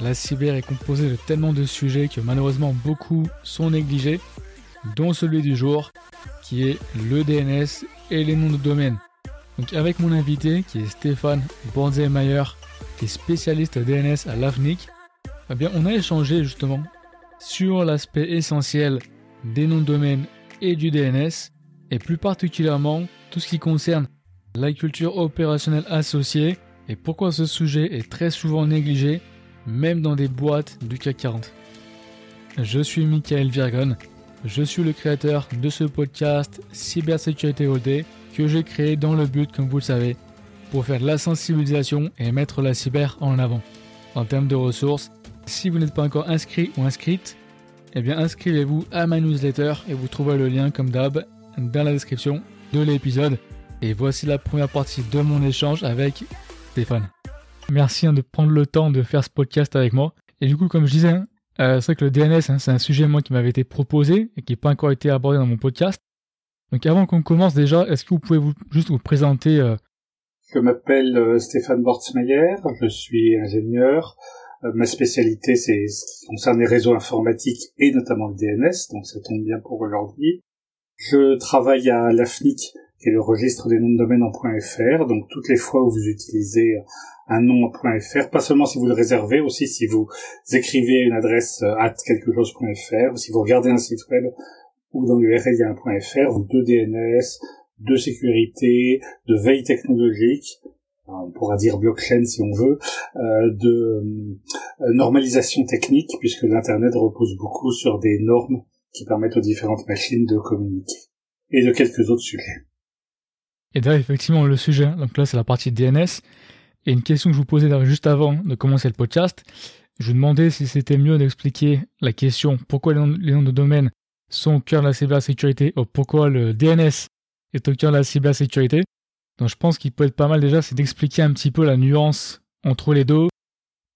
la cyber est composée de tellement de sujets que malheureusement beaucoup sont négligés, dont celui du jour, qui est le DNS et les noms de domaine. Donc avec mon invité, qui est Stéphane Borzemeyer, qui est spécialiste DNS à l'AFNIC, eh bien on a échangé justement sur l'aspect essentiel des noms de domaine et du DNS, et plus particulièrement tout ce qui concerne la culture opérationnelle associée et pourquoi ce sujet est très souvent négligé, même dans des boîtes du CAC 40. Je suis Michael Virgon, je suis le créateur de ce podcast Cybersécurité OD que j'ai créé dans le but, comme vous le savez, pour faire de la sensibilisation et mettre la cyber en avant. En termes de ressources, si vous n'êtes pas encore inscrit ou inscrite, eh bien inscrivez-vous à ma newsletter et vous trouverez le lien comme d'hab dans la description de l'épisode. Et voici la première partie de mon échange avec Stéphane. Merci hein, de prendre le temps de faire ce podcast avec moi. Et du coup, comme je disais, hein, euh, c'est vrai que le DNS, hein, c'est un sujet moi qui m'avait été proposé et qui n'a pas encore été abordé dans mon podcast. Donc avant qu'on commence déjà, est-ce que vous pouvez vous, juste vous présenter euh... Je m'appelle euh, Stéphane Bortsmeyer, je suis ingénieur. Ma spécialité, c'est ce qui concerne les réseaux informatiques et notamment le DNS, donc ça tombe bien pour aujourd'hui. Je travaille à l'AFNIC, qui est le registre des noms de domaine en .fr. Donc toutes les fois où vous utilisez un nom .fr, pas seulement si vous le réservez, aussi si vous écrivez une adresse euh, at quelque chose.fr, si vous regardez un site web où dans l'URL il y a un .fr, vous de DNS, de sécurité, de veille technologique, on pourra dire blockchain si on veut, euh, de euh, normalisation technique, puisque l'Internet repose beaucoup sur des normes qui permettent aux différentes machines de communiquer, et de quelques autres sujets. Et d'ailleurs, effectivement, le sujet, donc là, c'est la partie DNS. Et une question que je vous posais juste avant de commencer le podcast, je vous demandais si c'était mieux d'expliquer la question pourquoi les noms, de domaine sont au cœur de la cybersécurité ou pourquoi le DNS est au cœur de la cybersécurité. Donc je pense qu'il peut être pas mal déjà, c'est d'expliquer un petit peu la nuance entre les deux.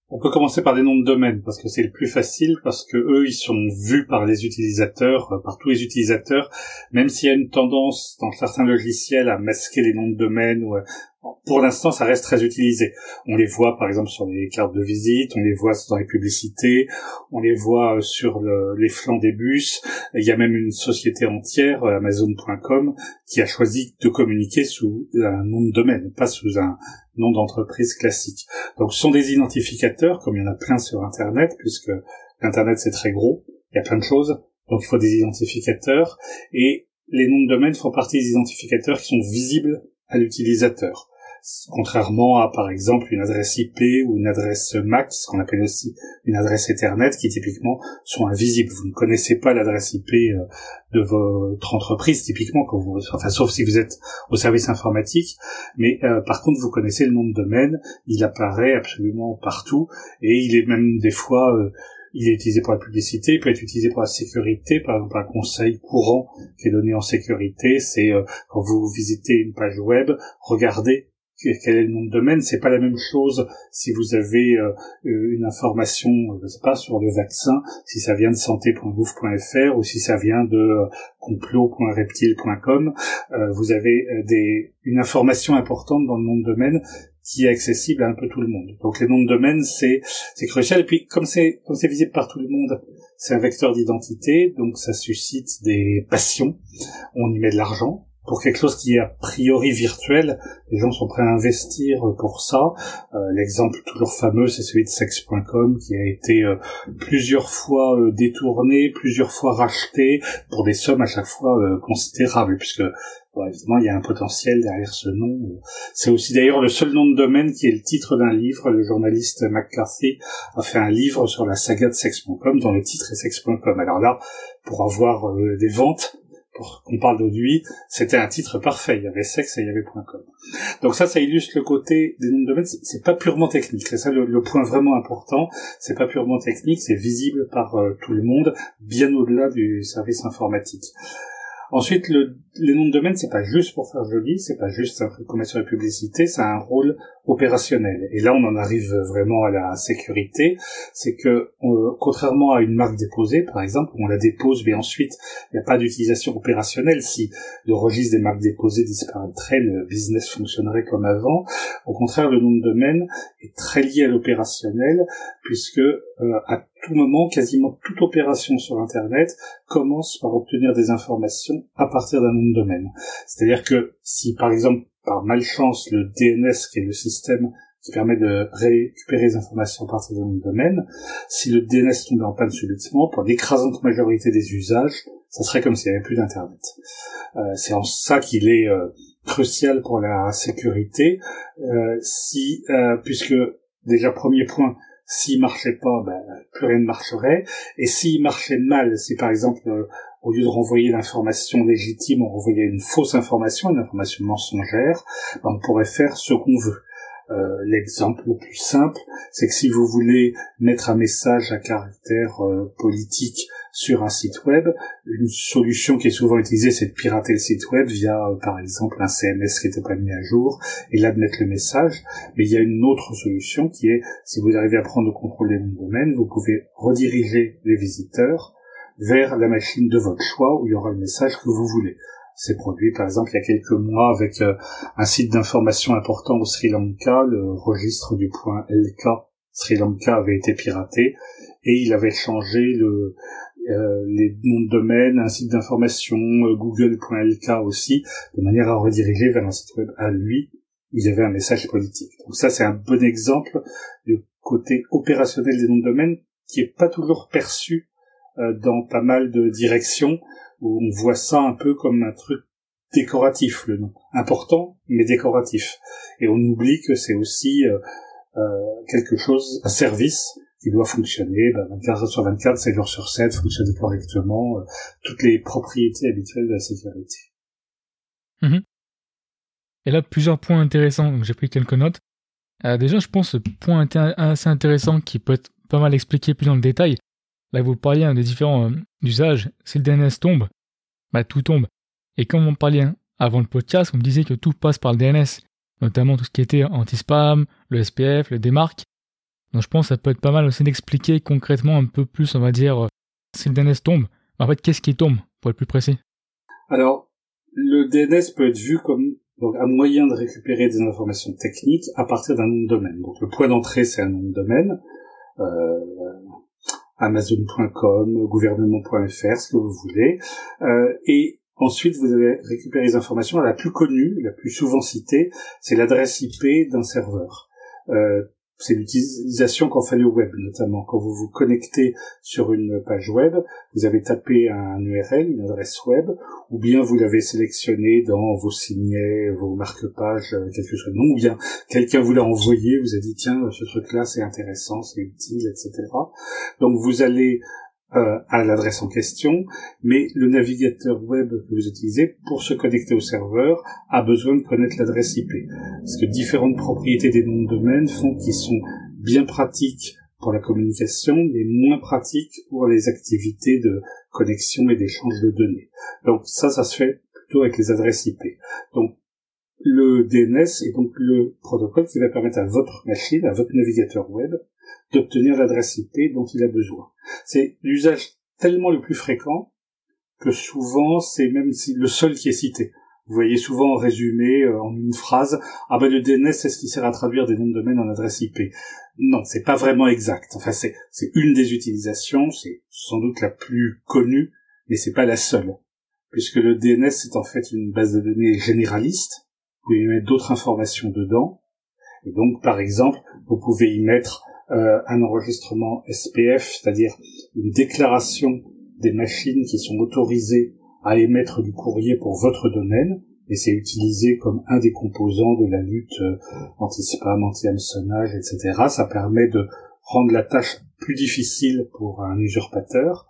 On peut commencer par des noms de domaine parce que c'est le plus facile parce que eux ils sont vus par les utilisateurs, euh, par tous les utilisateurs, même s'il y a une tendance dans certains logiciels à masquer les noms de domaine ou pour l'instant, ça reste très utilisé. On les voit, par exemple, sur les cartes de visite, on les voit dans les publicités, on les voit euh, sur les flancs des bus. Il y a même une société entière, euh, Amazon.com, qui a choisi de communiquer sous un nom de domaine, pas sous un nom d'entreprise classique. Donc, ce sont des identificateurs, comme il y en a plein sur Internet, puisque Internet, c'est très gros, il y a plein de choses. Donc, il faut des identificateurs. Et les noms de domaine font partie des identificateurs qui sont visibles à l'utilisateur. Contrairement à, par exemple, une adresse IP ou une adresse MAC, ce qu'on appelle aussi une adresse Ethernet, qui typiquement sont invisibles. Vous ne connaissez pas l'adresse IP euh, de votre entreprise, typiquement, quand vous, enfin, sauf si vous êtes au service informatique. Mais euh, par contre, vous connaissez le nom de domaine. Il apparaît absolument partout, et il est même des fois euh, il est utilisé pour la publicité, il peut être utilisé pour la sécurité. Par exemple, un conseil courant qui est donné en sécurité, c'est quand vous visitez une page web, regardez quel est le nom de domaine, c'est pas la même chose si vous avez euh, euh, une information, euh, je sais pas, sur le vaccin, si ça vient de santé.gouv.fr ou si ça vient de complot.reptile.com. vous avez une information importante dans le nom de domaine qui est accessible à un peu tout le monde. Donc les noms de domaine, c'est crucial. Et puis comme c'est visible par tout le monde, c'est un vecteur d'identité, donc ça suscite des passions. On y met de l'argent, pour quelque chose qui est a priori virtuel, les gens sont prêts à investir pour ça. Euh, l'exemple toujours fameux, c'est celui de sex.com qui a été euh, plusieurs fois euh, détourné, plusieurs fois racheté pour des sommes à chaque fois considérables, puisque évidemment il y a un potentiel derrière ce nom. C'est aussi d'ailleurs le seul nom de domaine qui est le titre d'un livre. Le journaliste McCarthy a fait un livre sur la saga de sex.com dont le titre est sex.com. Alors là, pour avoir des ventes, pour qu'on parle lui, c'était un titre parfait. Il y avait sexe et il y avait .com. Donc ça, ça illustre le côté des noms de domaine. C'est pas purement technique. C'est ça le, point vraiment important. C'est pas purement technique. C'est visible par euh, tout le monde, bien au-delà du service informatique. Ensuite, le, les noms de domaine, c'est pas juste pour faire joli, c'est pas juste un truc commercial et publicité, ça a un rôle opérationnel. Et là, on en arrive vraiment à la sécurité. C'est que, contrairement à une marque déposée, par exemple, où on la dépose, mais ensuite, il n'y a pas d'utilisation opérationnelle. Si le registre des marques déposées disparaîtrait, le business fonctionnerait comme avant. Au contraire, le nom de domaine est très lié à l'opérationnel, puisque euh, à tout moment, quasiment toute opération sur Internet commence par obtenir des informations à partir d'un nom de domaine. C'est-à-dire que si, par exemple, par malchance, le DNS, qui est le système qui permet de récupérer les informations à partir d'un domaine, si le DNS tombait en panne subitement, pour l'écrasante majorité des usages, ça serait comme s'il n'y avait plus d'Internet. Euh, c'est en ça qu'il est euh, crucial pour la sécurité, euh, puisque déjà premier point, s'il marchait pas, ben, plus rien ne marcherait. Et s'il marchait mal, si par exemple au lieu de renvoyer l'information légitime, on renvoyait une fausse information, une information mensongère, ben, on pourrait faire ce qu'on veut. Euh, l'exemple le plus simple, c'est que si vous voulez mettre un message à caractère euh, politique sur un site web, une solution qui est souvent utilisée, c'est de pirater le site web via, euh, par exemple, un CMS qui n'était pas mis à jour, et là de mettre le message. Mais il y a une autre solution qui est, si vous arrivez à prendre le contrôle des noms domaine, vous pouvez rediriger les visiteurs vers la machine de votre choix où il y aura le message que vous voulez. C'est produit par exemple il y a quelques mois avec euh, un site d'information important au Sri Lanka, le registre du point LK Sri Lanka avait été piraté et il avait changé le, euh, les noms de domaine, un site d'information, euh, google.lk aussi, de manière à rediriger vers un site web à lui. Il y avait un message politique. Donc ça, c'est un bon exemple du côté opérationnel des noms de domaine qui est pas toujours perçu dans pas mal de directions où on voit ça un peu comme un truc décoratif, le nom. Important, mais décoratif. Et on oublie que c'est aussi euh, euh, quelque chose, un service qui doit fonctionner 24 ben, heures sur 24, 7 jours sur 7, fonctionner correctement, toutes les propriétés habituelles de la sécurité. Mhm. Et là, plusieurs points intéressants, donc j'ai pris quelques notes. déjà, je pense, point assez intéressant qui peut être pas mal expliqué plus dans le détail, Vous parliez hein, des différents euh, usages. Si le DNS tombe, bah, tout tombe. Et comme on parlait hein, avant le podcast, on me disait que tout passe par le DNS, notamment tout ce qui était anti-spam, le SPF, le démarque. Donc je pense que ça peut être pas mal aussi d'expliquer concrètement un peu plus, on va dire, euh, si le DNS tombe. En fait, qu'est-ce qui tombe, pour être plus précis? Alors, le DNS peut être vu comme donc, un moyen de récupérer des informations techniques à partir d'un nom de domaine. Donc le point d'entrée, c'est un nom de domaine. Euh, Amazon.com, gouvernement.fr, ce que vous voulez. Euh, et ensuite, vous avez récupéré les informations. La plus connue, la plus souvent citée, c'est l'adresse IP d'un serveur. Euh, c'est l'utilisation qu'en fait le web, notamment. Quand vous vous connectez sur une page web, vous avez tapé un URL, une adresse web, ou bien vous l'avez sélectionné dans vos signets, vos marque-pages, euh, quelque chose, non, ou bien quelqu'un vous l'a envoyé, vous a dit tiens, ce truc-là c'est intéressant, c'est utile, etc. Donc vous allez euh, à l'adresse en question, mais le navigateur web que vous utilisez pour se connecter au serveur a besoin de connaître l'adresse IP. Parce que différentes propriétés des noms de domaine font qu'ils sont bien pratiques pour la communication, mais moins pratiques pour les activités de connexion et d'échange de données. Donc ça, ça se fait plutôt avec les adresses IP. Donc le DNS est donc le protocole qui va permettre à votre machine, à votre navigateur web, d'obtenir l'adresse IP dont il a besoin. C'est l'usage tellement le plus fréquent que souvent c'est même le seul qui est cité. Vous voyez souvent résumé euh, en une phrase ah ben le DNS c'est ce qui sert à traduire des noms de domaine en adresse IP. Non, c'est pas vraiment exact. Enfin c'est c'est une des utilisations, c'est sans doute la plus connue, mais c'est pas la seule, puisque le DNS c'est en fait une base de données généraliste. Vous pouvez y mettre d'autres informations dedans, et donc par exemple vous pouvez y mettre un enregistrement SPF, c'est-à-dire une déclaration des machines qui sont autorisées à émettre du courrier pour votre domaine, et c'est utilisé comme un des composants de la lutte euh, anti-spam, anti-hameçonnage, etc. Ça permet de rendre la tâche plus difficile pour un usurpateur.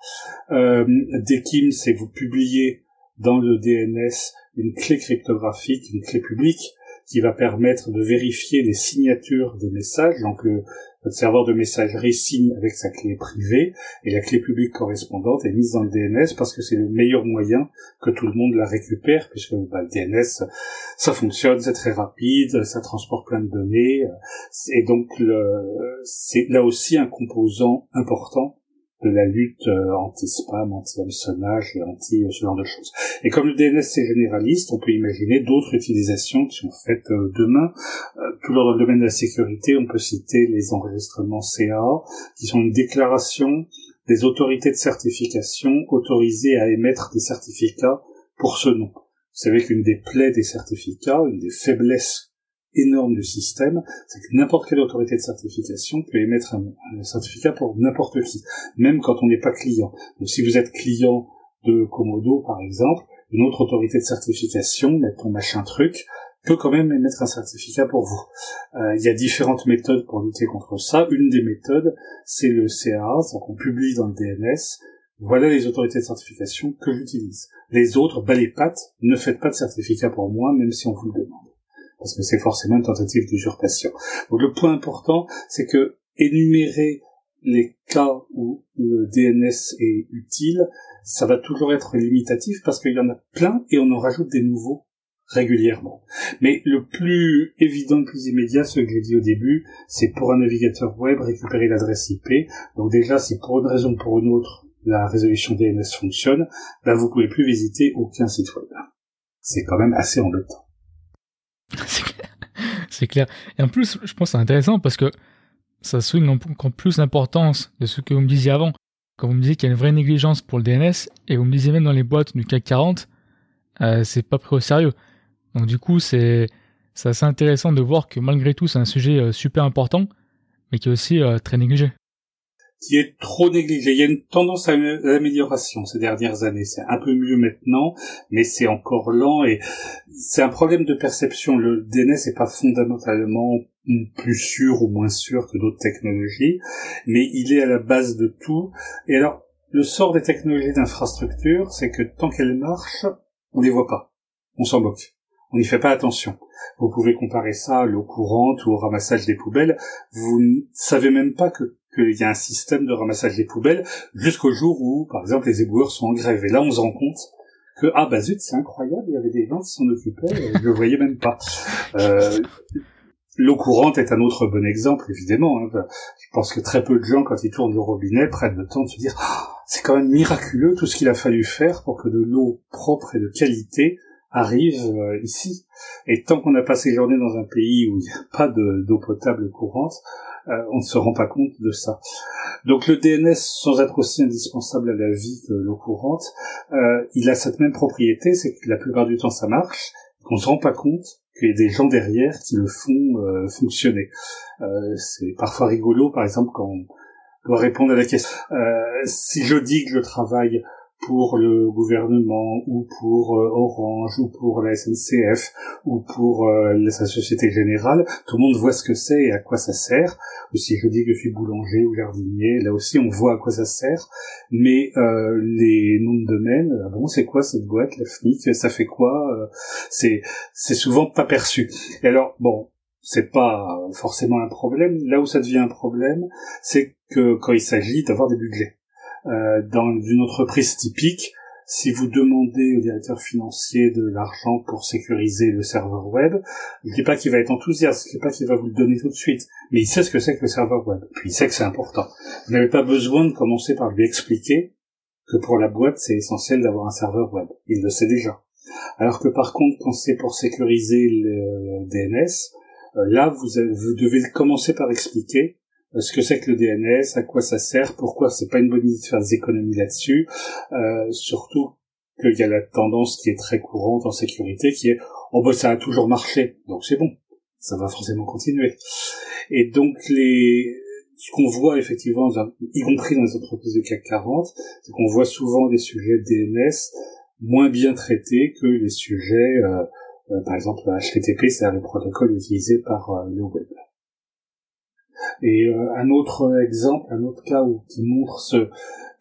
Euh, DKIM, c'est vous publier dans le DNS une clé cryptographique, une clé publique, qui va permettre de vérifier les signatures des messages. Donc le, votre serveur de messagerie signe avec sa clé privée et la clé publique correspondante est mise dans le DNS parce que c'est le meilleur moyen que tout le monde la récupère puisque bah, le DNS ça fonctionne, c'est très rapide, ça transporte plein de données et donc c'est là aussi un composant important de la lutte euh, anti-spam, anti-hameçonnage et anti euh, ce genre de choses. Et comme le DNS c'est généraliste, on peut imaginer d'autres utilisations qui sont faites euh, demain. tout dans le domaine de la sécurité, on peut citer les enregistrements CA, qui sont une déclaration des autorités de certification autorisées à émettre des certificats pour ce nom. Vous savez qu'une des plaies des certificats, une des faiblesses énorme du système, c'est que n'importe quelle autorité de certification peut émettre un, certificat pour n'importe qui, même quand on n'est pas client. Donc si vous êtes client de Komodo, par exemple, une autre autorité de certification, mettons machin truc, peut quand même émettre un certificat pour vous. Euh, il y a différentes méthodes pour lutter contre ça. Une des méthodes, c'est le CAA, c'est qu'on publie dans le DNS, voilà les autorités de certification que j'utilise. Les autres, bah les pattes, ne faites pas de certificat pour moi, même si on vous le demande parce que c'est forcément une tentative d'usurpation. Donc le point important, c'est que énumérer les cas où le DNS est utile, ça va toujours être limitatif parce qu'il y en a plein et on en rajoute des nouveaux régulièrement. Mais le plus évident, le plus immédiat, ce que j'ai dit au début, c'est pour un navigateur web récupérer l'adresse IP. Donc déjà, si pour une raison ou pour une autre, la résolution DNS fonctionne, là vous pouvez plus visiter aucun site web. C'est quand même assez embêtant. c'est clair. Et en plus, je pense que c'est intéressant parce que ça souligne encore plus l'importance de ce que vous me disiez avant. Quand vous me disiez qu'il y a une vraie négligence pour le DNS, et vous me disiez même dans les boîtes du CAC 40, euh, c'est pas pris au sérieux. Donc du coup, c'est assez intéressant de voir que malgré tout, c'est un sujet euh, super important, mais qui est aussi euh, très négligé qui est trop négligé. Il y a une tendance à l'amélioration ces dernières années. C'est un peu mieux maintenant, mais c'est encore lent et c'est un problème de perception. Le DNS n'est pas fondamentalement plus sûr ou moins sûr que d'autres technologies, mais il est à la base de tout. Et alors, le sort des technologies d'infrastructure, c'est que tant qu'elles marchent, on les voit pas. On s'en moque. On n'y fait pas attention. Vous pouvez comparer ça à l'eau courante ou au ramassage des poubelles. Vous ne savez même pas que qu'il y a un système de ramassage des poubelles jusqu'au jour où, par exemple, les éboueurs sont en grève. Et là, on se rend compte que, ah bah zut, c'est incroyable, il y avait des gens qui s'en occupaient, je le voyais même pas. Euh, L'eau courante est un autre bon exemple, évidemment. Hein. Je pense que très peu de gens, quand ils tournent le robinet, prennent le temps de se dire ah, c'est quand même miraculeux tout ce qu'il a fallu faire pour que de l'eau propre et de qualité arrive euh, ici. Et tant qu'on n'a pas séjourné dans un pays où il n'y a pas d'eau potable courante, euh, on ne se rend pas compte de ça. Donc le DNS, sans être aussi indispensable à la vie que l'eau courante, euh, il a cette même propriété, c'est que la plupart du temps ça marche, qu'on se rend pas compte qu'il y a des gens derrière qui le font euh, fonctionner. c'est parfois rigolo, par exemple, quand on doit répondre à la question. si je dis que je travaille pour le gouvernement ou pour euh, Orange ou pour la SNCF ou pour euh, sa Société Générale, tout le monde voit ce que c'est et à quoi ça sert. Ou si je dis que je suis boulanger ou jardinier, là aussi on voit à quoi ça sert. Mais euh, les noms de domaine, ah bon c'est quoi cette boîte, la FNIC, ça fait quoi C'est c'est souvent pas perçu. Et alors bon, c'est pas forcément un problème. Là où ça devient un problème, c'est que quand il s'agit d'avoir des budgets. Euh, dans une entreprise typique, si vous demandez au directeur financier de l'argent pour sécuriser le serveur web, je dis pas qu'il va être enthousiaste, je dis pas qu'il va vous le donner tout de suite, mais il sait ce que c'est que le serveur web, puis il sait que c'est important. Vous n'avez pas besoin de commencer par lui expliquer que pour la boîte c'est essentiel d'avoir un serveur web. Il le sait déjà. Alors que par contre, quand c'est pour sécuriser le DNS, euh, là vous devez commencer par expliquer ce que c'est que le DNS, à quoi ça sert, pourquoi c'est pas une bonne idée de faire des économies là-dessus, euh, surtout qu'il y a la tendance qui est très courante en sécurité, qui est oh bah ça a toujours marché, donc c'est bon, ça va forcément continuer. Et donc les ce qu'on voit effectivement, y compris dans les entreprises de CAC 40, c'est qu'on voit souvent des sujets DNS moins bien traités que les sujets, euh, euh, par exemple HTTP, c'est-à-dire le protocole utilisé par le web. Et euh, un autre exemple, un autre cas où, qui montre ce,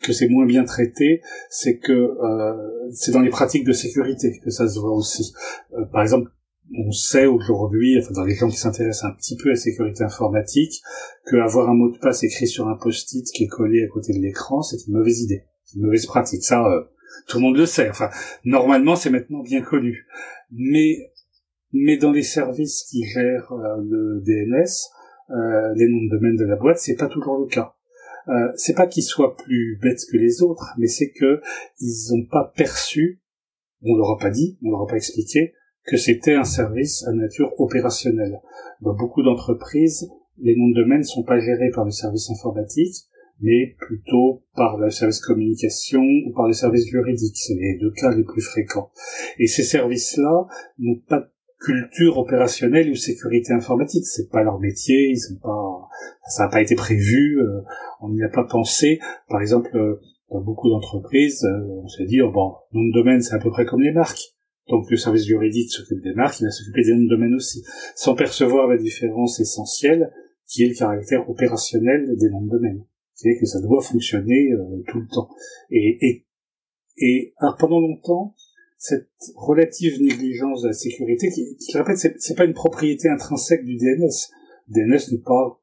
que c'est moins bien traité, c'est que euh, c'est dans les pratiques de sécurité que ça se voit aussi. Euh, par exemple, on sait aujourd'hui, enfin dans les gens qui s'intéressent un petit peu à la sécurité informatique, que avoir un mot de passe écrit sur un post-it qui est collé à côté de l'écran, c'est une mauvaise idée, une mauvaise pratique. Ça, euh, tout le monde le sait. Enfin, normalement, c'est maintenant bien connu. Mais mais dans les services qui gèrent euh, le DNS, les noms de domaine de la boîte, c'est pas toujours le cas. Euh, c'est pas qu'ils soient plus bêtes que les autres, mais c'est que ils n'ont pas perçu, on leur a pas dit, on leur a pas expliqué, que c'était un service à nature opérationnelle. Dans beaucoup d'entreprises, les noms de domaine ne sont pas gérés par le service informatique, mais plutôt par le service communication ou par le service juridique. C'est les deux cas les plus fréquents. Et ces services-là n'ont pas culture opérationnelle ou sécurité informatique. C'est pas leur métier, ils sont pas, ça n'a pas été prévu, euh, on n'y a pas pensé. Par exemple, euh, dans beaucoup d'entreprises, euh, on s'est dit, oh bon, nom de domaine, c'est à peu près comme les marques. Donc le service juridique s'occupe des marques, il va s'occuper des noms de domaine aussi, sans percevoir la différence essentielle qui est le caractère opérationnel des noms de domaine. C'est que ça doit fonctionner tout le temps. Et, et, et alors pendant longtemps, cette relative négligence de la sécurité, qui, qui je répète, c'est, pas une propriété intrinsèque du DNS. Le DNS n'est pas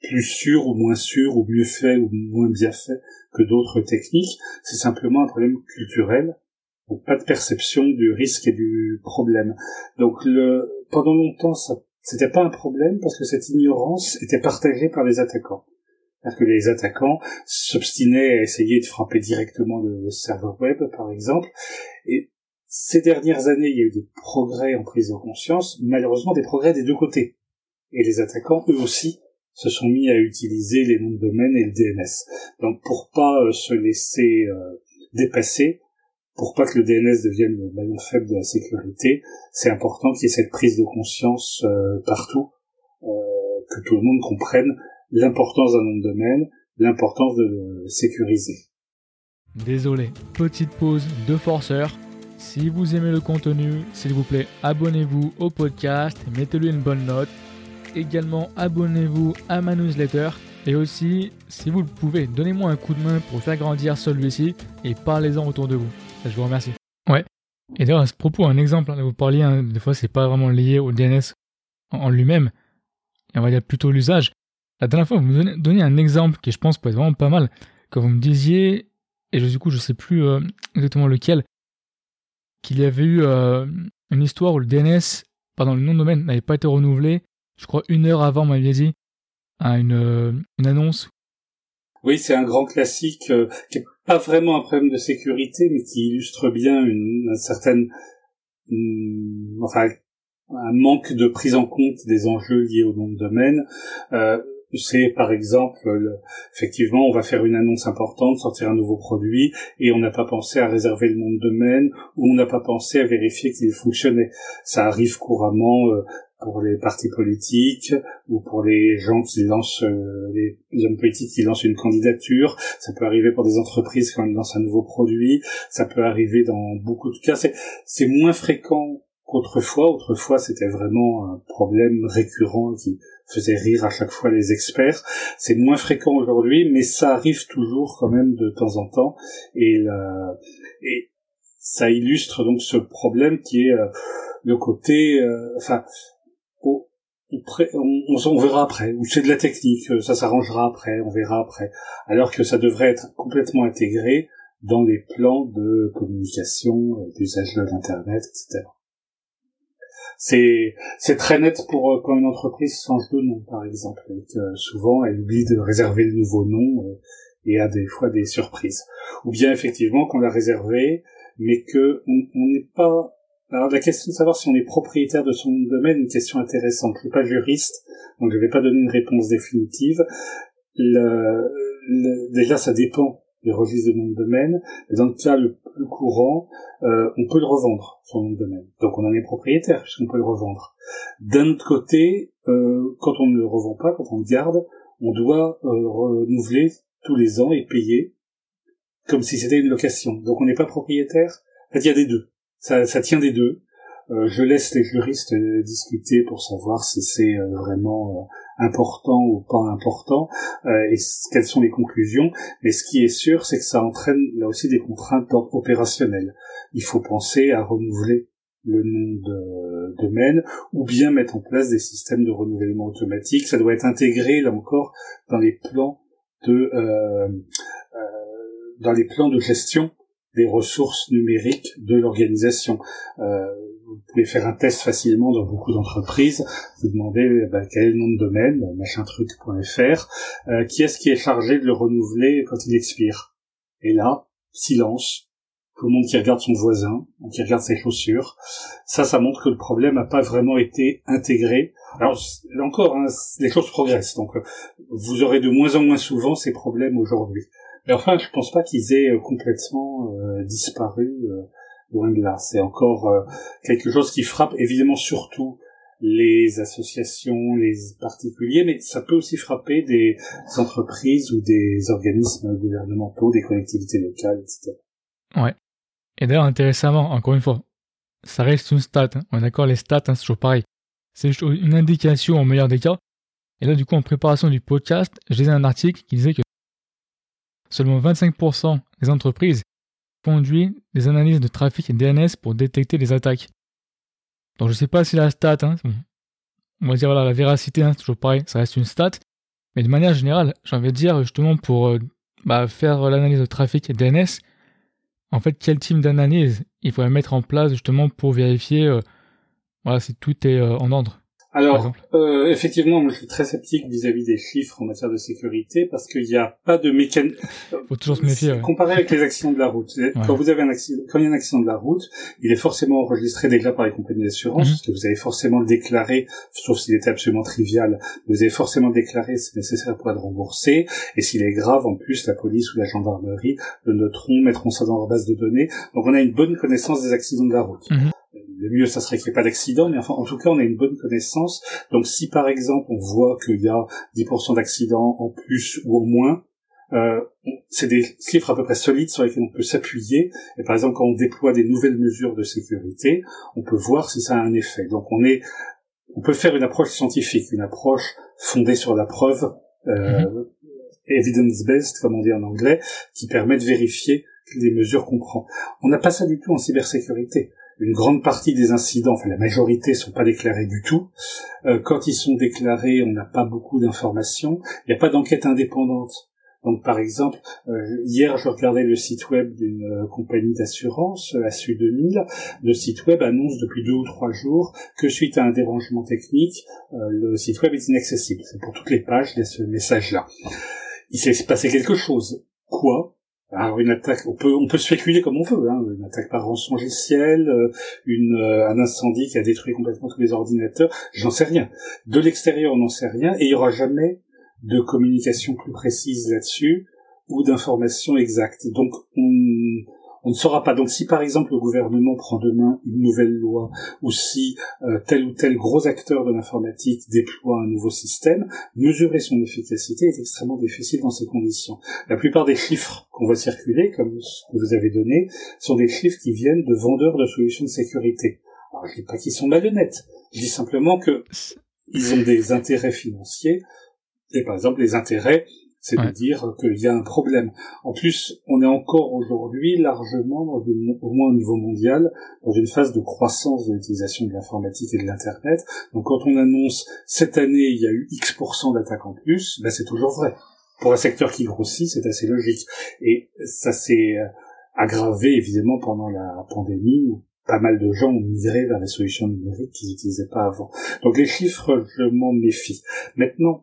plus sûr ou moins sûr ou mieux fait ou moins bien fait que d'autres techniques. C'est simplement un problème culturel donc pas de perception du risque et du problème. Donc le, pendant longtemps, ça, c'était pas un problème parce que cette ignorance était partagée par les attaquants. C'est-à-dire que les attaquants s'obstinaient à essayer de frapper directement le serveur web, par exemple. Et ces dernières années, il y a eu des progrès en prise de conscience, malheureusement des progrès des deux côtés. Et les attaquants, eux aussi, se sont mis à utiliser les noms de domaine et le DNS. Donc pour pas euh, se laisser euh, dépasser, pour pas que le DNS devienne le maillon faible de la sécurité, c'est important qu'il y ait cette prise de conscience euh, partout, euh, que tout le monde comprenne l'importance d'un nom de domaine, l'importance de le sécuriser. Désolé, petite pause de forceur. Si vous aimez le contenu, s'il vous plaît, abonnez-vous au podcast, mettez-lui une bonne note. Également, abonnez-vous à ma newsletter et aussi, si vous le pouvez, donnez-moi un coup de main pour faire grandir celui-ci et parlez-en autour de vous. Je vous remercie. Ouais. Et d'ailleurs, à ce propos, un exemple, hein, vous parliez, hein, des fois, c'est pas vraiment lié au DNS en, lui-même, on va dire plutôt l'usage. La dernière fois, vous me donnez, un exemple qui, je pense, peut être vraiment pas mal, quand vous me disiez, et du coup, je sais plus euh, exactement lequel, qu'il y avait eu euh, une histoire où le DNS, pardon, le nom de domaine n'avait pas été renouvelé, je crois une heure avant, m'avait dit, à une, euh, une annonce. Oui, c'est un grand classique euh, qui n'est pas vraiment un problème de sécurité, mais qui illustre bien une, certaine, enfin, un manque de prise en compte des enjeux liés au nom de domaine. C'est par exemple, effectivement, on va faire une annonce importante, sortir un nouveau produit, et on n'a pas pensé à réserver le nom de domaine, ou on n'a pas pensé à vérifier qu'il fonctionnait. Ça arrive couramment euh, pour les partis politiques ou pour les gens qui lancent euh, les hommes politiques qui lancent une candidature. Ça peut arriver pour des entreprises quand elles lancent un nouveau produit. Ça peut arriver dans beaucoup de cas. C'est moins fréquent qu'autrefois. Autrefois, c'était vraiment un problème récurrent qui faisait rire à chaque fois les experts. C'est moins fréquent aujourd'hui, mais ça arrive toujours quand même de temps en temps. Et, et ça illustre donc ce problème qui est euh, le côté, euh, enfin, on, on, verra après, ou c'est de la technique, euh, ça s'arrangera après, on verra après, alors que ça devrait être complètement intégré dans les plans de communication, euh, d'usage de l'internet, etc. C'est c'est très net pour euh, quand une entreprise change de nom, par exemple. souvent, elle oublie de réserver le nouveau nom et a des fois des surprises. Ou bien effectivement qu'on l'a réservé, mais que on n'est pas alors la question de savoir si on est propriétaire de son domaine une question intéressante. Je suis pas juriste, donc je vais pas donner une réponse définitive. Le, déjà, ça dépend des registres de nom de domaine. dans le cas le plus courant, euh, on peut le revendre, son nom de domaine. Donc on en est propriétaire, puisqu'on peut le revendre. D'un autre côté, euh, quand on ne le revend pas, quand on le garde, on doit euh, renouveler tous les ans et payer comme si c'était une location. Donc on n'est pas propriétaire. En fait, il y a des deux ça, ça tient des deux. Je laisse les juristes discuter pour savoir si c'est vraiment important ou pas important et quelles sont les conclusions. Mais ce qui est sûr, c'est que ça entraîne là aussi des contraintes opérationnelles. Il faut penser à renouveler le nom de domaine, ou bien mettre en place des systèmes de renouvellement automatique. Ça doit être intégré, là encore, dans les plans de euh, euh, dans les plans de gestion des ressources numériques de l'organisation. Euh, vous pouvez faire un test facilement dans beaucoup d'entreprises. Vous demandez bah, quel est le nom de domaine, machintruc.fr, euh, qui est-ce qui est chargé de le renouveler quand il expire? Et là, silence, tout le monde qui regarde son voisin, qui regarde ses chaussures. Ça, ça montre que le problème n'a pas vraiment été intégré. Alors, encore, hein, les choses progressent, donc vous aurez de moins en moins souvent ces problèmes aujourd'hui. Mais enfin, je pense pas qu'ils aient euh, complètement euh, disparu euh, loin de là. C'est encore quelque chose qui frappe évidemment surtout les associations, les particuliers, mais ça peut aussi frapper des entreprises ou des organismes gouvernementaux, des collectivités locales, etc. Ouais. Et d'ailleurs, intéressamment, encore une fois, ça reste une stat. Hein. On est d'accord, les stats, hein, c'est toujours pareil. C'est une indication au meilleur des cas. Et là, du coup, en préparation du podcast, j'ai un article qui disait que seulement 25% des entreprises conduisent des analyses de trafic DNS pour détecter les attaques. Donc, je ne sais pas si la stat, hein, on va dire voilà, la véracité, hein, c'est toujours pareil, ça reste une stat. Mais de manière générale, j'ai envie de dire justement pour euh, bah, faire l'analyse de trafic DNS, en fait, quel type d'analyse il faudrait mettre en place justement pour vérifier euh, voilà, si tout est euh, en ordre? Alors, euh, effectivement, je suis très sceptique vis-à-vis des chiffres en matière de sécurité parce qu'il n'y a pas de mécanisme. Faut toujours se méfier. Comparé avec les accidents de la route, quand vous avez un accident, quand il y a un accident de la route, il est forcément enregistré déjà par les compagnies d'assurance, mhm. parce que vous avez forcément le déclaré, sauf s'il était absolument trivial, vous avez forcément déclaré c'est nécessaire pour être remboursé, et s'il est grave, en plus, la police ou la gendarmerie le noteront, mettront ça dans leur base de données. Donc on a une bonne connaissance des accidents de la route. Mhm le mieux, ça serait qu'il n'y ait pas d'accident, mais enfin, en tout cas, on a une bonne connaissance. Donc, si par exemple, on voit qu'il y a 10% d'accidents en plus ou en moins, euh, c'est des chiffres à peu près solides sur lesquels on peut s'appuyer. Et par exemple, quand on déploie des nouvelles mesures de sécurité, on peut voir si ça a un effet. Donc, on est, on peut faire une approche scientifique, une approche fondée sur la preuve, euh, mhm. evidence-based, comme on dit en anglais, qui permet de vérifier les mesures qu'on prend. On n'a pas ça du tout en cybersécurité une grande partie des incidents, enfin la majorité, sont pas déclarés du tout. Euh, quand ils sont déclarés, on n'a pas beaucoup d'informations. Il n'y a pas d'enquête indépendante. Donc par exemple, euh, hier je regardais le site web d'une euh, compagnie d'assurance, la SU 2000. Le site web annonce depuis deux ou trois jours que suite à un dérangement technique, le site web est inaccessible. C'est pour toutes les pages, il ce message-là. Il s'est passé quelque chose. Quoi? Alors une attaque, on peut on peut spéculer comme on veut, hein, une attaque par rançongiciel, euh, euh, un incendie qui a détruit complètement tous les ordinateurs, j'en sais rien. De l'extérieur, on n'en sait rien, et il y aura jamais de communication plus précise là-dessus ou d'informations exactes. Donc on on ne saura pas. Donc si par exemple le gouvernement prend demain une nouvelle loi, ou si euh, tel ou tel gros acteur de l'informatique déploie un nouveau système, mesurer son efficacité est extrêmement difficile dans ces conditions. La plupart des chiffres qu'on voit circuler, comme ce que vous avez donné, sont des chiffres qui viennent de vendeurs de solutions de sécurité. Alors je dis pas qu'ils sont malhonnêtes, je dis simplement que ils ont des intérêts financiers, et par exemple les intérêts c'est de dire qu'il y a un problème. En plus, on est encore aujourd'hui largement, dans une, au moins au niveau mondial, dans une phase de croissance de l'utilisation de l'informatique et de l'Internet. Donc quand on annonce cette année il y a eu X% d'attaques en plus, ben c'est toujours vrai. Pour un secteur qui grossit, c'est assez logique. Et ça s'est euh, aggravé évidemment pendant la pandémie où pas mal de gens ont migré vers les solutions numériques qu'ils n'utilisaient pas avant. Donc les chiffres, je m'en méfie. Maintenant,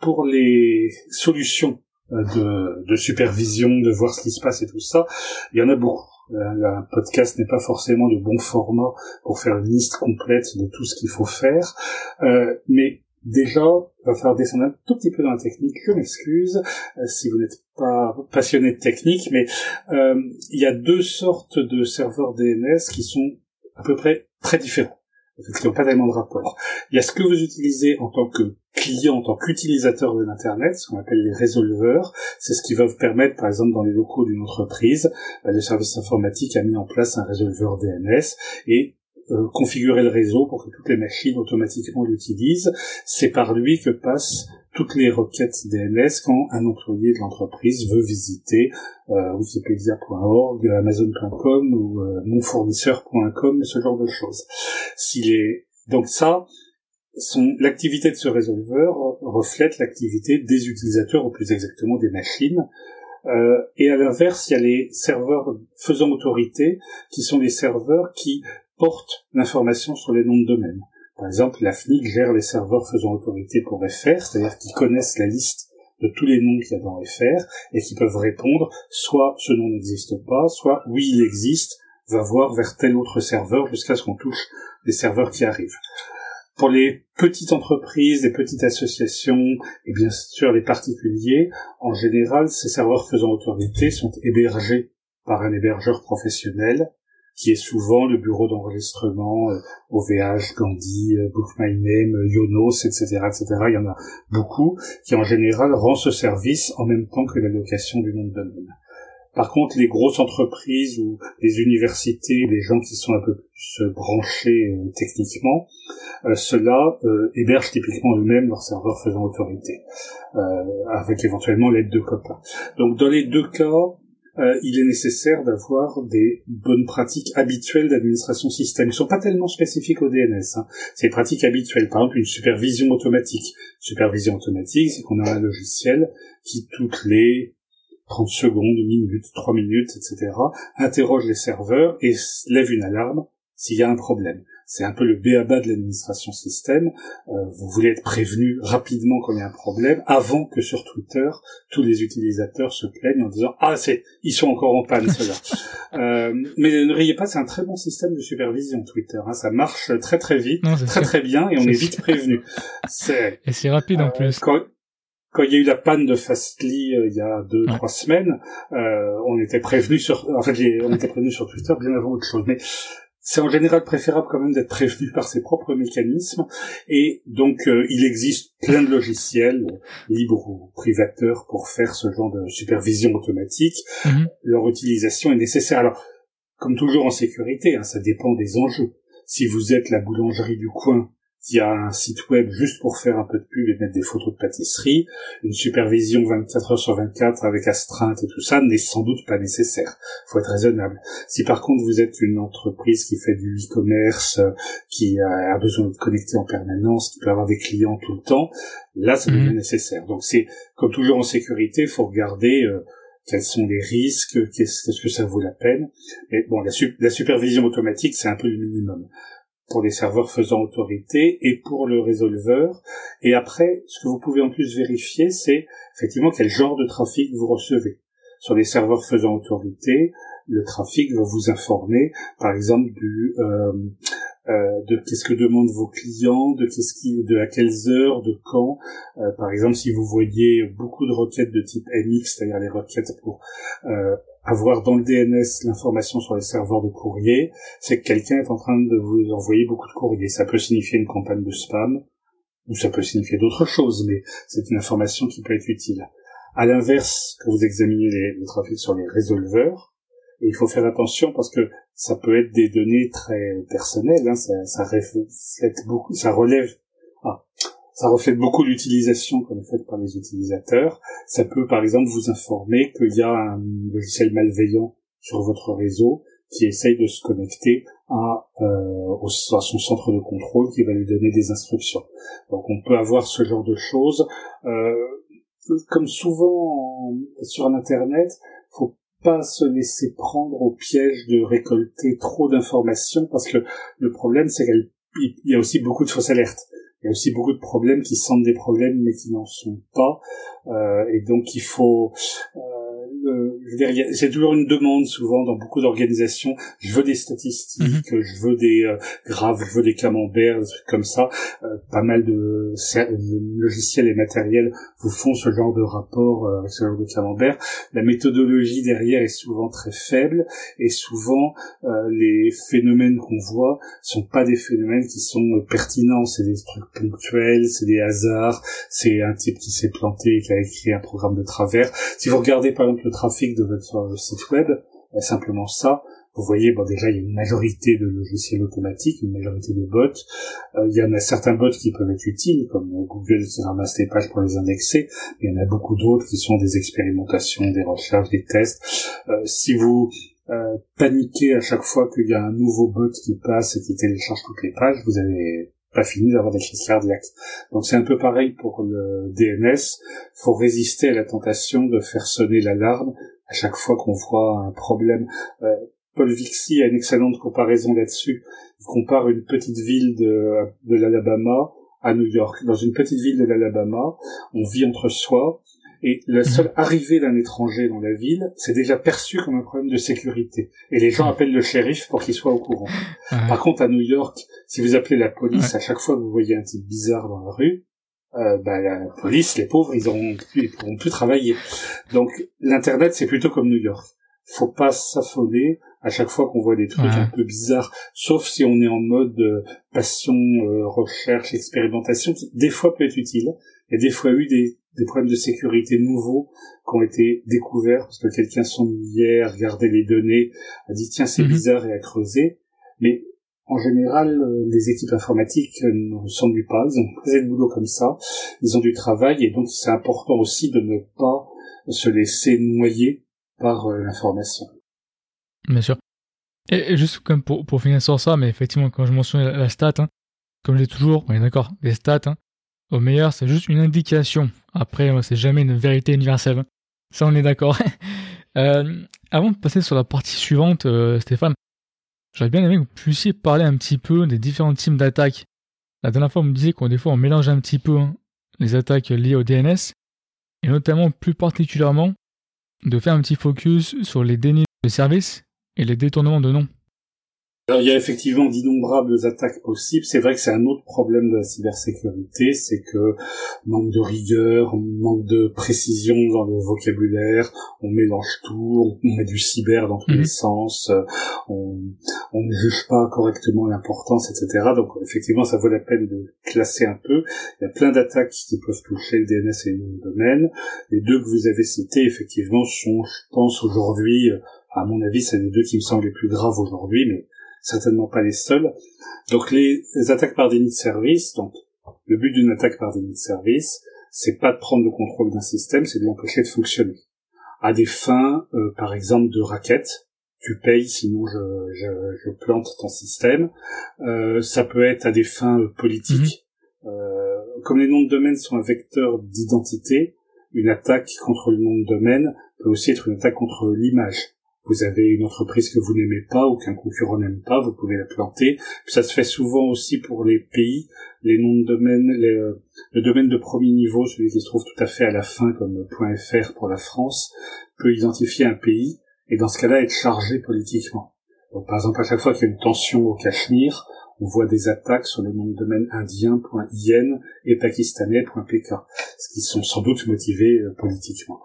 pour les solutions euh, de, de, supervision, de voir ce qui se passe et tout ça, il y en a beaucoup. Euh, un podcast n'est pas forcément de bon format pour faire une liste complète de tout ce qu'il faut faire, euh, mais déjà, il va falloir descendre un tout petit peu dans la technique. Je m'excuse euh, si vous n'êtes pas passionné de technique, mais il y a deux sortes de serveurs DNS qui sont à peu près très différents qui n'ont pas tellement de rapport. Il y a ce que vous utilisez en tant que client, en tant qu'utilisateur de l'Internet, ce qu'on appelle les résolveurs. C'est ce qui va vous permettre, par exemple, dans les locaux d'une entreprise, bah, le service informatique a mis en place un résolveur DNS et euh, configurer le réseau pour que toutes les machines automatiquement l'utilisent. C'est par lui que passe toutes les requêtes DNS quand un employé de l'entreprise veut visiter euh, wikipedia.org, amazon.com ou euh, monfournisseur.com, ce genre de choses. S'il est donc ça, l'activité de ce résolveur reflète l'activité des utilisateurs, ou plus exactement des machines. Euh, et à l'inverse, il y a les serveurs faisant autorité, qui sont des serveurs qui portent l'information sur les noms de domaine. Par exemple, la FNIC gère les serveurs faisant autorité pour FR, c'est-à-dire qu'ils connaissent la liste de tous les noms qu'il y a dans FR et qui peuvent répondre soit ce nom n'existe pas, soit oui il existe, va voir vers tel autre serveur jusqu'à ce qu'on touche les serveurs qui arrivent. Pour les petites entreprises, les petites associations et bien sûr les particuliers, en général, ces serveurs faisant autorité sont hébergés par un hébergeur professionnel qui est souvent le bureau d'enregistrement euh, OVH, Gandhi, euh, Book My Name, euh, Yonos, etc., etc. Il y en a beaucoup qui en général rend ce service en même temps que l'allocation du nom de domaine. Par contre, les grosses entreprises ou les universités, les gens qui sont un peu plus branchés techniquement, ceux-là hébergent typiquement eux-mêmes leurs serveurs faisant autorité, avec éventuellement l'aide de copains. Donc dans les deux cas, euh, il est nécessaire d'avoir des bonnes pratiques habituelles d'administration système. Ils ne sont pas tellement spécifiques au DNS. Hein. C'est pratiques habituelles. Par exemple, une supervision automatique. Supervision automatique, c'est qu'on a un logiciel qui, toutes les 30 secondes, minutes, 3 minutes, etc., interroge les serveurs et lève une alarme s'il y a un problème c'est un peu le béaba de l'administration système. Euh, vous voulez être prévenu rapidement quand il y a un problème, avant que sur Twitter tous les utilisateurs se plaignent en disant ah c'est ils sont encore en panne ceux-là. euh, mais ne riez pas, c'est un très bon système de supervision Twitter. Hein. Ça marche très très vite, très très bien, et on est, vite prévenu. C'est et c'est rapide en euh, plus. Quand, quand il y a eu la panne de Fastly euh, il y a deux trois semaines, euh, on était prévenu sur, en fait, on était prévenu sur Twitter bien avant autre chose. Mais c'est en général préférable quand même d'être prévenu par ses propres mécanismes et donc euh, il existe plein de logiciels libres ou privateurs pour faire ce genre de supervision automatique. Mhm. Leur utilisation est nécessaire. Alors, comme toujours en sécurité, hein, ça dépend des enjeux. Si vous êtes la boulangerie du coin qui a un site web juste pour faire un peu de pub et mettre des photos de pâtisserie, une supervision 24 heures sur 24 avec astreinte et tout ça n'est sans doute pas nécessaire. Faut être raisonnable. Si par contre vous êtes une entreprise qui fait du e-commerce, euh, qui a besoin de connecter en permanence, qui peut avoir des clients tout le temps, là ça devient mhm. nécessaire. Donc c'est comme toujours en sécurité, faut regarder euh, quels sont les risques, qu'est-ce que ça vaut la peine. Mais bon, la, la supervision automatique, c'est un peu le minimum pour les serveurs faisant autorité et pour le résolveur. Et après, ce que vous pouvez en plus vérifier, c'est effectivement quel genre de trafic vous recevez. Sur les serveurs faisant autorité, le trafic va vous informer, par exemple, du euh, euh, de qu'est-ce que demandent vos clients, de qu'est-ce qui, de à quelles heures, de quand. Euh, par exemple, si vous voyez beaucoup de requêtes de type MX, c'est-à-dire les requêtes pour euh, avoir dans le DNS l'information sur les serveurs de courrier, c'est que quelqu'un est en train de vous envoyer beaucoup de courriers. Ça peut signifier une campagne de spam, ou ça peut signifier d'autres choses, mais c'est une information qui peut être utile. À l'inverse, quand vous examinez le trafic sur les résolveurs, il faut faire attention parce que ça peut être des données très personnelles, hein, ça, ça reflète beaucoup, ça relève, ah, ça reflète beaucoup l'utilisation comme faite par les utilisateurs. Ça peut par exemple vous informer qu'il y a un logiciel malveillant sur votre réseau qui essaye de se connecter à, euh, à son centre de contrôle qui va lui donner des instructions. Donc on peut avoir ce genre de choses. Euh, comme souvent sur Internet, faut pas se laisser prendre au piège de récolter trop d'informations parce que le problème c'est qu'il y a aussi beaucoup de fausses alertes. Il y a aussi beaucoup de problèmes qui semblent des problèmes mais qui n'en sont pas. Euh, et donc il faut euh, je veux dire, c'est toujours une demande souvent dans beaucoup d'organisations. Je veux des statistiques, mhm. je veux des euh, graves, je veux des camemberts, des trucs comme ça. Euh, pas mal de, logiciels et matériels vous font ce genre de rapport euh, avec ce genre de camembert. La méthodologie derrière est souvent très faible et souvent les phénomènes qu'on voit sont pas des phénomènes qui sont pertinents. C'est des trucs ponctuels, c'est des hasards, c'est un type qui s'est planté et qui a écrit un programme de travers. Si vous regardez par exemple le trafic de votre site web, simplement ça, vous voyez, bon déjà il y a une majorité de logiciels automatiques, une majorité de bots. Euh, il y en a certains bots qui peuvent être utiles, comme Google qui ramasse les pages pour les indexer. Il y en a beaucoup d'autres qui sont des expérimentations, des recherches, des tests. Euh, si vous euh, paniquez à chaque fois qu'il y a un nouveau bot qui passe et qui télécharge toutes les pages, vous avez pas fini d'avoir des crises cardiaques. Donc c'est un peu pareil pour le DNS. Faut résister à la tentation de faire sonner l'alarme à chaque fois qu'on voit un problème. Euh, Paul Vixi a une excellente comparaison là-dessus. Il compare une petite ville de, de l'Alabama à New York. Dans une petite ville de l'Alabama, on vit entre soi, et la seule arrivée d'un étranger dans la ville, c'est déjà perçu comme un problème de sécurité. Et les gens appellent le shérif pour qu'il soit au courant. Par contre, à New York, si vous appelez la police à chaque fois que vous voyez un type bizarre dans la rue, euh, bah, la police, les pauvres, ils auront ils pourront plus travailler. Donc, l'internet, c'est plutôt comme New York. Faut pas s'affoler à chaque fois qu'on voit des trucs un peu bizarres, sauf si on est en mode euh, passion, euh, recherche, expérimentation, qui des fois peut être utile. Il y a des fois eu des, des problèmes de sécurité nouveaux qui ont été découverts parce que quelqu'un s'ennuyait, regardait les données, a dit tiens c'est mhm. bizarre et a creusé. Mais en général, euh, les équipes informatiques ne s'ennuient pas, ils ont posé de boulot comme ça, ils ont du travail et donc c'est important aussi de ne pas se laisser noyer par euh, l'information. Bien sûr. Et juste comme pour, pour finir sur ça, mais effectivement quand je mentionne la, stat, hein, comme j'ai toujours, on est d'accord, des stats, hein, au meilleur c'est juste une indication. Après, c'est jamais une vérité universelle. Ça on est d'accord. euh, avant de passer sur la partie suivante, euh, Stéphane, J'aurais bien aimé que vous puissiez parler un petit peu des différents types d'attaques. La dernière fois, on me disait qu'on des fois on mélange un petit peu hein, les attaques liées au DNS, et notamment plus particulièrement de faire un petit focus sur les dénis de service et les détournements de noms. Alors, il y a effectivement d'innombrables attaques possibles. C'est vrai que c'est un autre problème de la cybersécurité, c'est que manque de rigueur, manque de précision dans le vocabulaire, on mélange tout, on met du cyber dans tous les mhm. sens, on, on ne juge pas correctement l'importance, etc. Donc effectivement, ça vaut la peine de classer un peu. Il y a plein d'attaques qui peuvent toucher le DNS et le domaine. Les deux que vous avez cités, effectivement, sont, je pense, aujourd'hui, à mon avis, c'est les deux qui me semblent les plus graves aujourd'hui, mais certainement pas les seuls. Donc les, attaques par déni de service, donc le but d'une attaque par déni de service, c'est pas de prendre le contrôle d'un système, c'est de l'empêcher de fonctionner. À des fins, euh, par exemple, de raquettes, tu payes, sinon je, je, je plante ton système. Euh, ça peut être à des fins euh, politiques. Mhm. Euh, comme les noms de domaine sont un vecteur d'identité, une attaque contre le nom de domaine peut aussi être une attaque contre l'image vous avez une entreprise que vous n'aimez pas ou qu'un concurrent n'aime pas, vous pouvez la planter. Ça se fait souvent aussi pour les pays, les noms de domaine, euh, le domaine de premier niveau, celui qui se trouve tout à fait à la fin comme .fr pour la France, peut identifier un pays et dans ce cas-là être chargé politiquement. Par exemple, à chaque fois qu'il y a une tension au Cachemire, on voit des attaques sur le nom de domaine indien.in et pakistanais.pk, ce qui sont sans doute motivés euh, politiquement.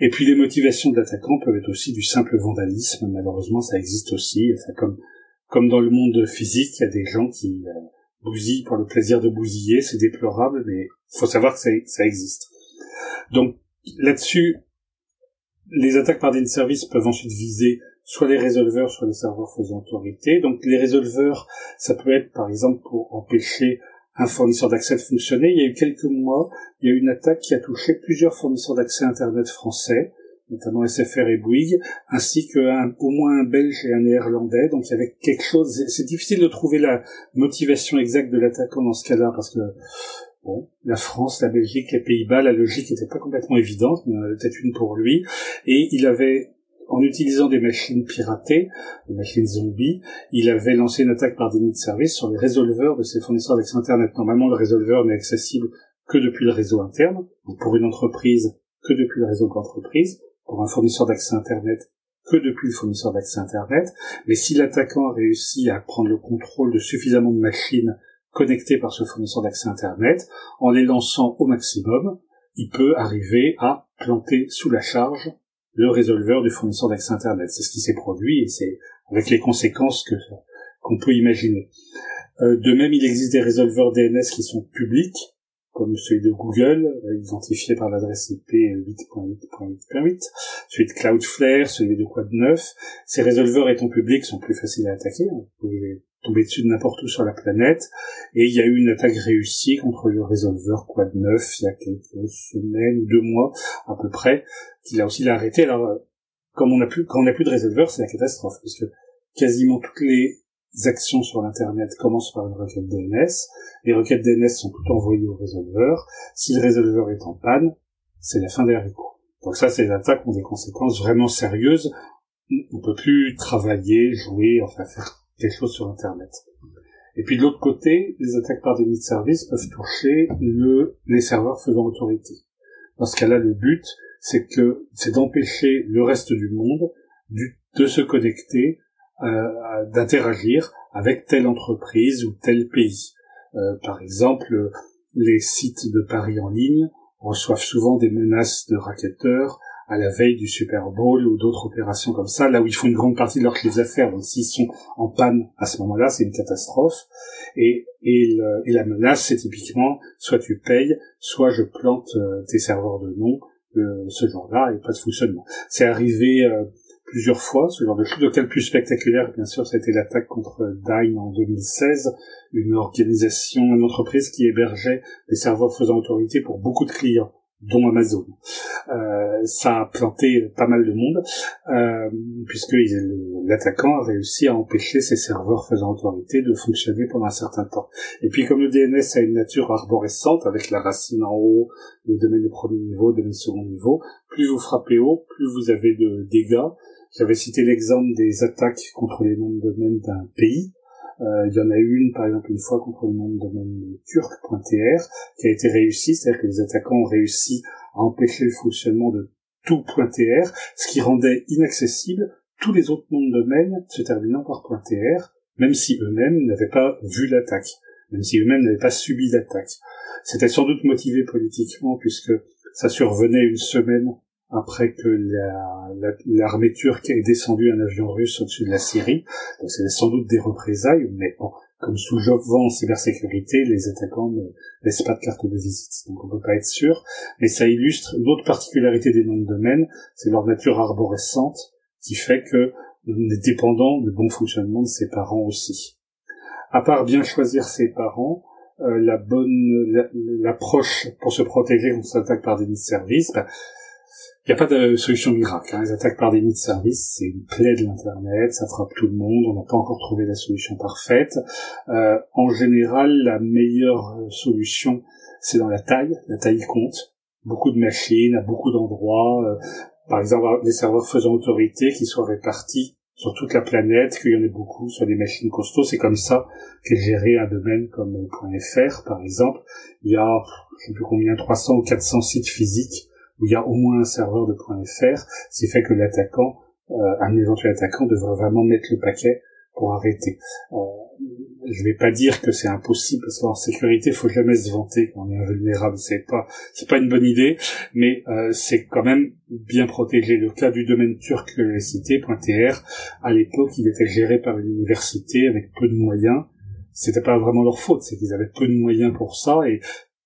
Et puis les motivations de l'attaquant peuvent être aussi du simple vandalisme, malheureusement ça existe aussi, comme, dans le monde physique, il y a des gens qui euh, bousillent pour le plaisir de bousiller, c'est déplorable, mais faut savoir que ça existe. Donc là-dessus, les attaques par des services peuvent ensuite viser soit les résolveurs, soit les serveurs faisant autorité. Donc les résolveurs, ça peut être par exemple pour empêcher un fournisseur d'accès de fonctionner. Il y a eu quelques mois, il y a eu une attaque qui a touché plusieurs fournisseurs d'accès Internet français, notamment SFR et Bouygues, ainsi qu'au moins un Belge et un Néerlandais. Donc il y avait quelque chose. C'est difficile de trouver la motivation exacte de l'attaquant dans ce cas-là, parce que bon, la France, la Belgique, les Pays-Bas, la logique n'était pas complètement évidente, mais peut-être une pour lui. Et il avait en utilisant des machines piratées, des machines zombies, il avait lancé une attaque par déni de service sur les résolveurs de ses fournisseurs d'accès Internet. Normalement, le résolveur n'est accessible que depuis le réseau interne, ou pour une entreprise que depuis le réseau d'entreprise, pour un fournisseur d'accès Internet que depuis le fournisseur d'accès Internet, mais si l'attaquant a réussi à prendre le contrôle de suffisamment de machines connectées par ce fournisseur d'accès Internet, en les lançant au maximum, il peut arriver à planter sous la charge le résolveur du fournisseur d'accès Internet. C'est ce qui s'est produit et c'est avec les conséquences que qu'on peut imaginer. Euh, de même, il existe des résolveurs DNS qui sont publics, comme celui de Google, identifié par l'adresse IP 8.8.8.8, celui de Cloudflare, celui de Quad 9. Ces résolveurs étant publics sont plus faciles à attaquer. Hein. Vous pouvez tomber dessus de n'importe où sur la planète. Et il y a eu une attaque réussie contre le résolveur Quad 9 il y a quelques semaines ou deux mois à peu près, qui a aussi l'arrêté. Alors, comme on a plus, quand on n'a plus de résolveur, c'est la catastrophe, parce que quasiment toutes les actions sur l'internet commencent par une requête DNS. Les requêtes DNS sont toutes envoyées au résolveur. Si le résolveur est en panne, c'est la fin des haricots. Donc ça, ces attaques ont des conséquences vraiment sérieuses. On peut plus travailler, jouer, enfin faire quelque chose sur Internet. Et puis de l'autre côté, les attaques par déni de service peuvent toucher le, les serveurs faisant autorité. Dans ce cas-là, le but, c'est que c'est d'empêcher le reste du monde de se connecter euh, d'interagir avec telle entreprise ou tel pays. Euh, par exemple, les sites de paris en ligne reçoivent souvent des menaces de racketteurs à la veille du Super Bowl ou d'autres opérations comme ça, là où ils font une grande partie de leur chiffre d'affaires. Donc s'ils sont en panne à ce moment-là, c'est une catastrophe. Et, et, la menace, c'est typiquement soit tu payes, soit je plante euh, tes serveurs de nom ce jour-là et pas de fonctionnement. C'est arrivé plusieurs fois, ce genre de choses. Le le plus spectaculaire, bien sûr, ça a été l'attaque contre Dyn en 2016, une organisation, une entreprise qui hébergeait des serveurs faisant autorité pour beaucoup de clients dont Amazon. Euh, ça a planté pas mal de monde, euh, puisque l'attaquant a réussi à empêcher ces serveurs faisant autorité de fonctionner pendant un certain temps. Et puis comme le DNS a une nature arborescente, avec la racine en haut, les domaines de premier niveau, domaines de second niveau, plus vous frappez haut, plus vous avez de dégâts, j'avais cité l'exemple des attaques contre les noms de domaine d'un pays. Euh, il y en a eu une, par exemple, une fois contre le nom de domaine turc.tr, qui a été réussie, c'est-à-dire que les attaquants ont réussi à empêcher le fonctionnement de tout .tr, ce qui rendait inaccessible tous les autres noms de domaine se terminant par .tr, même si eux-mêmes n'avaient pas vu l'attaque, même si eux-mêmes n'avaient pas subi l'attaque. C'était sans doute motivé politiquement, puisque ça survenait une semaine après que l'armée la, turque ait descendu un avion russe au-dessus de la Syrie. Donc c'est sans doute des représailles, mais bon, comme sous vent en cybersécurité, les attaquants ne laissent pas de carte de visite, donc on peut pas être sûr. Mais ça illustre une autre particularité des noms de domaine, c'est leur nature arborescente, qui fait que on est dépendant du bon fonctionnement de ses parents aussi. À part bien choisir ses parents, euh, la bonne l'approche pour se protéger contre s'attaque par des de service, bah, il n'y a pas de solution miracle. Hein. Les attaques par déni de service, c'est une plaie de l'Internet, ça frappe tout le monde, on n'a pas encore trouvé la solution parfaite. Euh, en général, la meilleure solution, c'est dans la taille. La taille compte. Beaucoup de machines, à beaucoup d'endroits. Euh, par exemple, des serveurs faisant autorité qui soient répartis sur toute la planète, qu'il y en ait beaucoup sur des machines costauds. C'est comme ça qu'est géré un domaine comme .fr, par exemple. Il y a, je sais plus combien, 300 ou 400 sites physiques où il y a au moins un serveur de .fr, ce qui fait que l'attaquant, euh, un éventuel attaquant devrait vraiment mettre le paquet pour arrêter. Euh, je vais pas dire que c'est impossible parce qu'en sécurité, il faut jamais se vanter quand on est invulnérable. C'est pas, c'est pas une bonne idée, mais euh, c'est quand même bien protégé. Le cas du domaine turc que j'ai cité, .tr, à l'époque, il était géré par une université avec peu de moyens. C'était pas vraiment leur faute, c'est qu'ils avaient peu de moyens pour ça et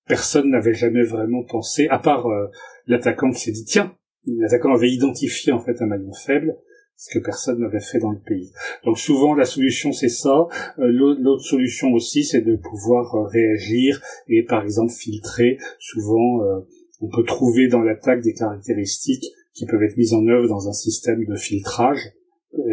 personne n'avait jamais vraiment pensé, à part euh, l'attaquant s'est dit tiens, l'attaquant avait identifié en fait un maillon faible, ce que personne n'avait fait dans le pays. Donc souvent la solution c'est ça. Euh, l'autre solution aussi c'est de pouvoir euh, réagir et par exemple filtrer. Souvent on peut trouver dans l'attaque des caractéristiques qui peuvent être mises en œuvre dans un système de filtrage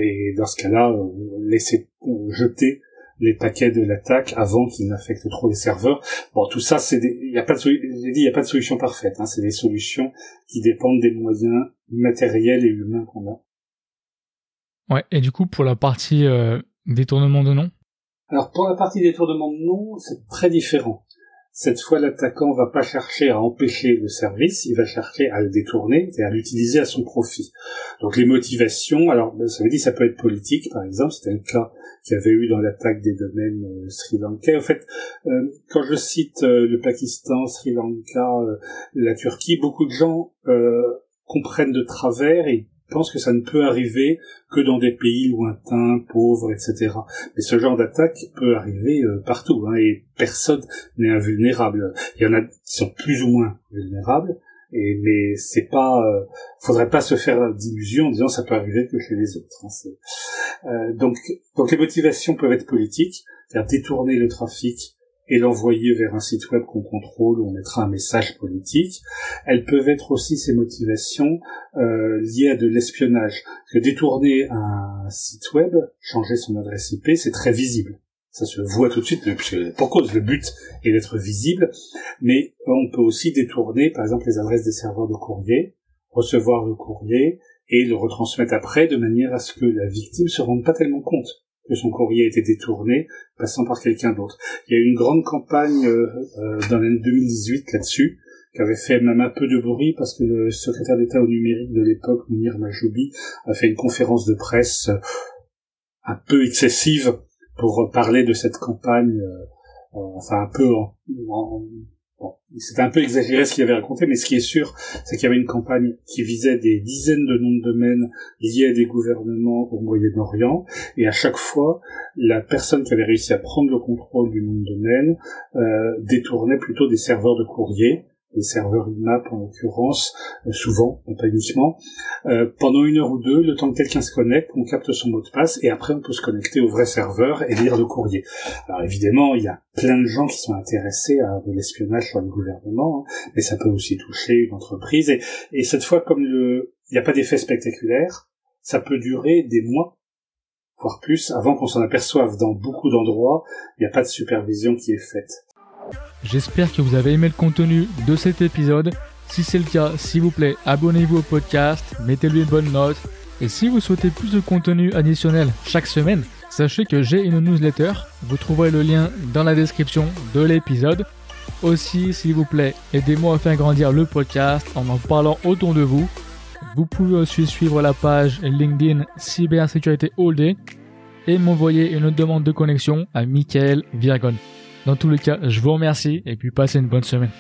et dans ce cas-là laisser jeter les paquets de l'attaque avant qu'ils n'affectent trop les serveurs. Bon, tout ça, c'est il n'y a pas de, j'ai dit, il a pas de solution parfaite. Hein, c'est des solutions qui dépendent des moyens matériels et humains qu'on a. Ouais. Et du coup, pour la partie euh, détournement de nom? Alors pour la partie détournement de nom, c'est très différent. Cette fois, l'attaquant va pas chercher à empêcher le service, il va chercher à le détourner et à l'utiliser à son profit. Donc les motivations, alors ça veut dire ça peut être politique, par exemple, c'était le cas qu'il y avait eu dans l'attaque des domaines euh, Sri Lanka. En fait, euh, quand je cite euh, le Pakistan, Sri Lanka, la Turquie, beaucoup de gens comprennent de travers et pense que ça ne peut arriver que dans des pays lointains, pauvres, etc. Mais ce genre d'attaque peut arriver partout, hein, et personne n'est invulnérable. Il y en a qui sont plus ou moins vulnérables, mais c'est pas, euh, faudrait pas se faire d'illusions en disant ça peut arriver que chez les autres. Hein, euh, donc, donc les motivations peuvent être politiques, c'est-à-dire détourner le trafic et l'envoyer vers un site web qu'on contrôle où on mettra un message politique. Elles peuvent être aussi ces motivations euh, liées à de l'espionnage. Que détourner un site web, changer son adresse IP, c'est très visible. Ça se voit tout de suite, puisque pour cause le but est d'être visible, mais on peut aussi détourner, par exemple, les adresses des serveurs de courrier, recevoir le courrier et le retransmettre après de manière à ce que la victime se rende pas tellement compte que son courrier a été détourné, passant par quelqu'un d'autre. Il y a eu une grande campagne euh, euh, dans l'année 2018 là-dessus, qui avait fait même un peu de bruit parce que le secrétaire d'État au numérique de l'époque, Mounir Majoubi, a fait une conférence de presse euh, un peu excessive pour parler de cette campagne, enfin un peu en, c'était un peu exagéré ce qu'il avait raconté, mais ce qui est sûr, c'est qu'il y avait une campagne qui visait des dizaines de noms de domaines liés à des gouvernements au Moyen-Orient, et à chaque fois, la personne qui avait réussi à prendre le contrôle du nom de domaine euh, détournait plutôt des serveurs de courrier, les serveurs IMAP en l'occurrence, euh, souvent, pas uniquement, euh, pendant une heure ou deux, le temps que quelqu'un se connecte, on capte son mot de passe, et après on peut se connecter au vrai serveur et lire le courrier. Alors évidemment, il y a plein de gens qui sont intéressés à de l'espionnage sur le gouvernement, hein, mais ça peut aussi toucher une entreprise, et, et cette fois, comme il n'y a pas d'effet spectaculaire, ça peut durer des mois, voire plus, avant qu'on s'en aperçoive. Dans beaucoup d'endroits, il n'y a pas de supervision qui est faite. J'espère que vous avez aimé le contenu de cet épisode. Si c'est le cas, s'il vous plaît, abonnez-vous au podcast, mettez-lui une bonne note. Et si vous souhaitez plus de contenu additionnel chaque semaine, sachez que j'ai une newsletter. Vous trouverez le lien dans la description de l'épisode. Aussi, s'il vous plaît, aidez-moi à faire grandir le podcast en en parlant autour de vous. Vous pouvez aussi suivre la page LinkedIn Cybersécurité All Day et m'envoyer une demande de connexion à Michael Virgon. Dans tous les cas, je vous remercie et puis passez une bonne semaine.